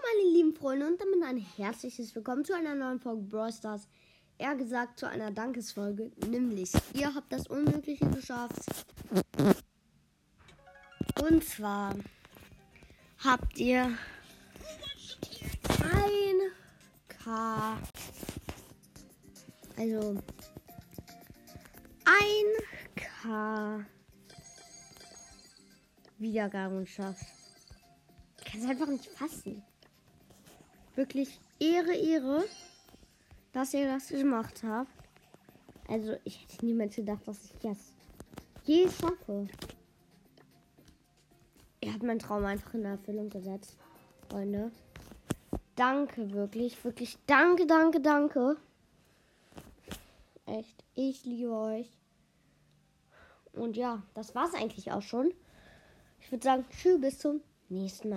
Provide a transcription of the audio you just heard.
meine lieben Freunde, und damit ein herzliches Willkommen zu einer neuen Folge Brawl Stars. Eher gesagt zu einer Dankesfolge, nämlich ihr habt das Unmögliche geschafft. Und zwar habt ihr 1K, also 1K Wiedergaben geschafft. Kann es einfach nicht fassen. Wirklich Ehre, Ehre, dass ihr das gemacht habt. Also, ich hätte niemals gedacht, dass ich das je schaffe. Ihr habt meinen Traum einfach in Erfüllung gesetzt, Freunde. Danke, wirklich, wirklich. Danke, danke, danke. Echt, ich liebe euch. Und ja, das war's eigentlich auch schon. Ich würde sagen, tschüss, bis zum nächsten Mal.